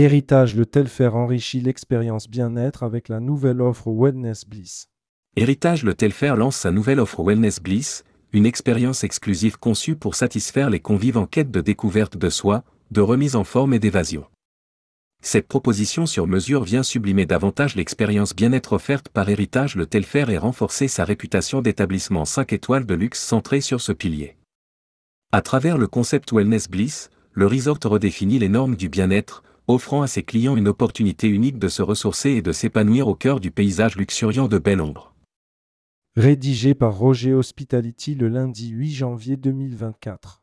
Héritage Le Telfair enrichit l'expérience bien-être avec la nouvelle offre Wellness Bliss. Héritage Le Telfair lance sa nouvelle offre Wellness Bliss, une expérience exclusive conçue pour satisfaire les convives en quête de découverte de soi, de remise en forme et d'évasion. Cette proposition sur mesure vient sublimer davantage l'expérience bien-être offerte par Héritage Le Telfair et renforcer sa réputation d'établissement 5 étoiles de luxe centré sur ce pilier. À travers le concept Wellness Bliss, le resort redéfinit les normes du bien-être, offrant à ses clients une opportunité unique de se ressourcer et de s'épanouir au cœur du paysage luxuriant de Belle Ombre. Rédigé par Roger Hospitality le lundi 8 janvier 2024.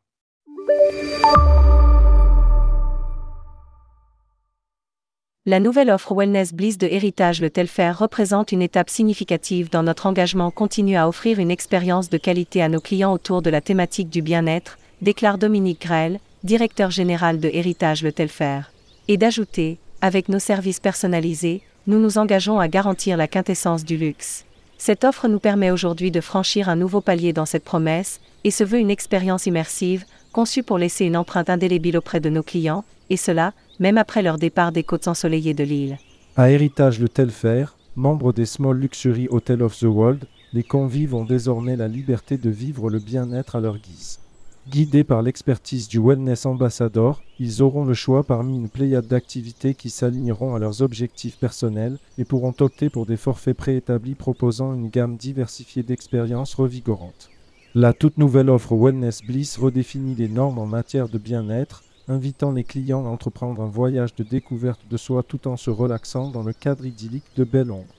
La nouvelle offre Wellness Bliss de Héritage Le Telfer représente une étape significative dans notre engagement continu à offrir une expérience de qualité à nos clients autour de la thématique du bien-être, déclare Dominique Grell, directeur général de Héritage Le Telfer et d'ajouter, avec nos services personnalisés, nous nous engageons à garantir la quintessence du luxe. Cette offre nous permet aujourd'hui de franchir un nouveau palier dans cette promesse, et se veut une expérience immersive, conçue pour laisser une empreinte indélébile auprès de nos clients, et cela, même après leur départ des côtes ensoleillées de l'île. À Héritage Le Telfer, membre des Small Luxury Hotel of the World, les convives ont désormais la liberté de vivre le bien-être à leur guise. Guidés par l'expertise du Wellness Ambassador, ils auront le choix parmi une pléiade d'activités qui s'aligneront à leurs objectifs personnels et pourront opter pour des forfaits préétablis proposant une gamme diversifiée d'expériences revigorantes. La toute nouvelle offre Wellness Bliss redéfinit les normes en matière de bien-être, invitant les clients à entreprendre un voyage de découverte de soi tout en se relaxant dans le cadre idyllique de Belle Ombre.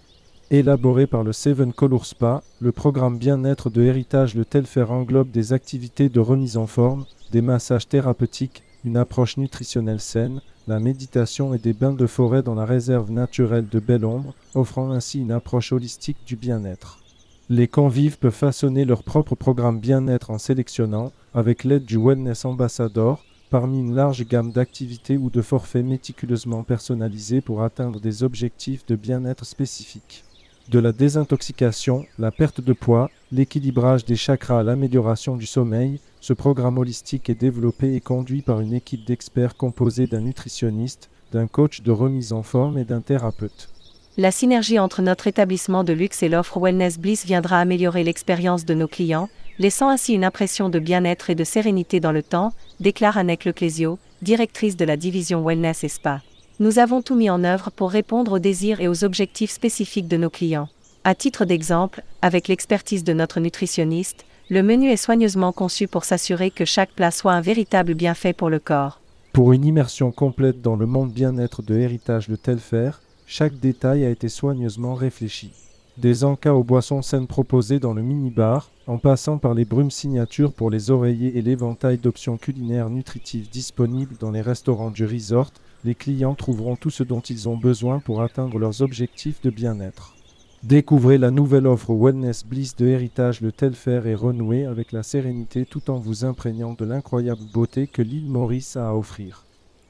Élaboré par le Seven Color Spa, le programme bien-être de héritage Le Telfer englobe des activités de remise en forme, des massages thérapeutiques, une approche nutritionnelle saine, la méditation et des bains de forêt dans la réserve naturelle de Belle Ombre, offrant ainsi une approche holistique du bien-être. Les convives peuvent façonner leur propre programme bien-être en sélectionnant, avec l'aide du Wellness Ambassador, parmi une large gamme d'activités ou de forfaits méticuleusement personnalisés pour atteindre des objectifs de bien-être spécifiques de la désintoxication, la perte de poids, l'équilibrage des chakras, l'amélioration du sommeil, ce programme holistique est développé et conduit par une équipe d'experts composée d'un nutritionniste, d'un coach de remise en forme et d'un thérapeute. La synergie entre notre établissement de luxe et l'offre Wellness Bliss viendra améliorer l'expérience de nos clients, laissant ainsi une impression de bien-être et de sérénité dans le temps, déclare Annette Leclésio, directrice de la division Wellness et Spa. Nous avons tout mis en œuvre pour répondre aux désirs et aux objectifs spécifiques de nos clients. À titre d'exemple, avec l'expertise de notre nutritionniste, le menu est soigneusement conçu pour s'assurer que chaque plat soit un véritable bienfait pour le corps. Pour une immersion complète dans le monde bien-être de héritage de Telfer, chaque détail a été soigneusement réfléchi. Des encas aux boissons saines proposées dans le mini-bar, en passant par les brumes signatures pour les oreillers et l'éventail d'options culinaires nutritives disponibles dans les restaurants du resort, les clients trouveront tout ce dont ils ont besoin pour atteindre leurs objectifs de bien-être. Découvrez la nouvelle offre Wellness Bliss de Héritage Le Telfer et renouez avec la sérénité tout en vous imprégnant de l'incroyable beauté que l'île Maurice a à offrir.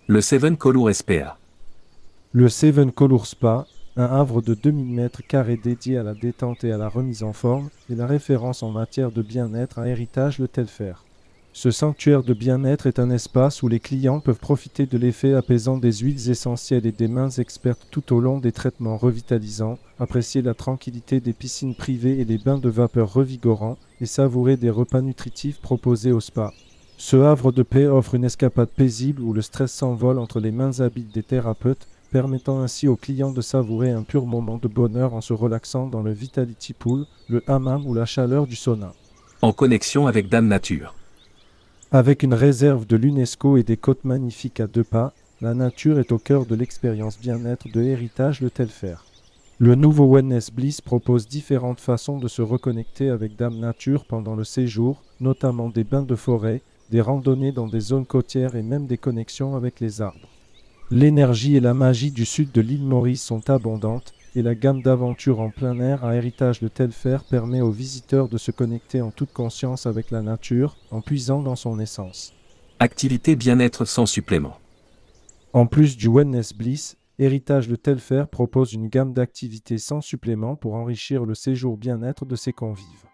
Le Seven Color SPA. Le Seven Color Spa, un havre de 2000 mètres carrés dédié à la détente et à la remise en forme, est la référence en matière de bien-être à Héritage Le Telfer. Ce sanctuaire de bien-être est un espace où les clients peuvent profiter de l'effet apaisant des huiles essentielles et des mains expertes tout au long des traitements revitalisants, apprécier la tranquillité des piscines privées et des bains de vapeur revigorants et savourer des repas nutritifs proposés au spa. Ce havre de paix offre une escapade paisible où le stress s'envole entre les mains habiles des thérapeutes, permettant ainsi aux clients de savourer un pur moment de bonheur en se relaxant dans le Vitality Pool, le hammam ou la chaleur du sauna. En connexion avec Dame Nature. Avec une réserve de l'UNESCO et des côtes magnifiques à deux pas, la nature est au cœur de l'expérience bien-être de Héritage Le Telfer. Le nouveau Wellness Bliss propose différentes façons de se reconnecter avec Dame Nature pendant le séjour, notamment des bains de forêt, des randonnées dans des zones côtières et même des connexions avec les arbres. L'énergie et la magie du sud de l'île Maurice sont abondantes et la gamme d'aventures en plein air à héritage de Telfer permet aux visiteurs de se connecter en toute conscience avec la nature en puisant dans son essence. Activité bien-être sans supplément. En plus du Wellness Bliss, Héritage de Telfer propose une gamme d'activités sans supplément pour enrichir le séjour bien-être de ses convives.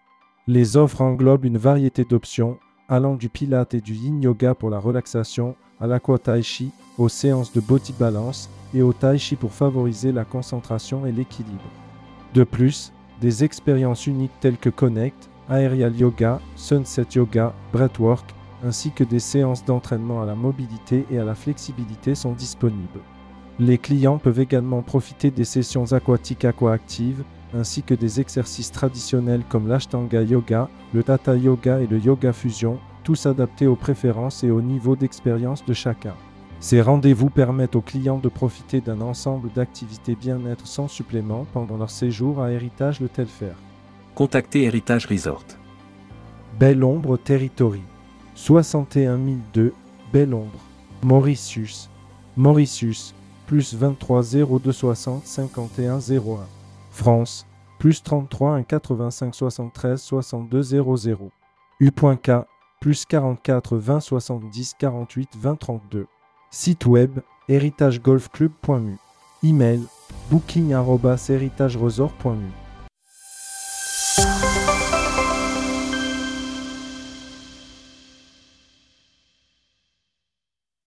Les offres englobent une variété d'options, allant du pilate et du yin yoga pour la relaxation, à l'aqua tai chi, aux séances de body balance et au tai chi pour favoriser la concentration et l'équilibre. De plus, des expériences uniques telles que Connect, Aerial Yoga, Sunset Yoga, Breathwork, ainsi que des séances d'entraînement à la mobilité et à la flexibilité sont disponibles. Les clients peuvent également profiter des sessions aquatiques aquaactives, ainsi que des exercices traditionnels comme l'Ashtanga Yoga, le Tata Yoga et le Yoga Fusion, tous adaptés aux préférences et au niveau d'expérience de chacun. Ces rendez-vous permettent aux clients de profiter d'un ensemble d'activités bien-être sans supplément pendant leur séjour à Héritage Le Telfer. Contactez Héritage Resort. Belle Ombre Territory. 61 002, Belle Ombre. Mauritius. Mauritius, plus 23 0260 51 01. France, plus 33 1 85 73 62 00. U.K, plus 44 20 70 48 20 32. Site web héritagegolfclub.mu. Email booking.héritageresort.mu.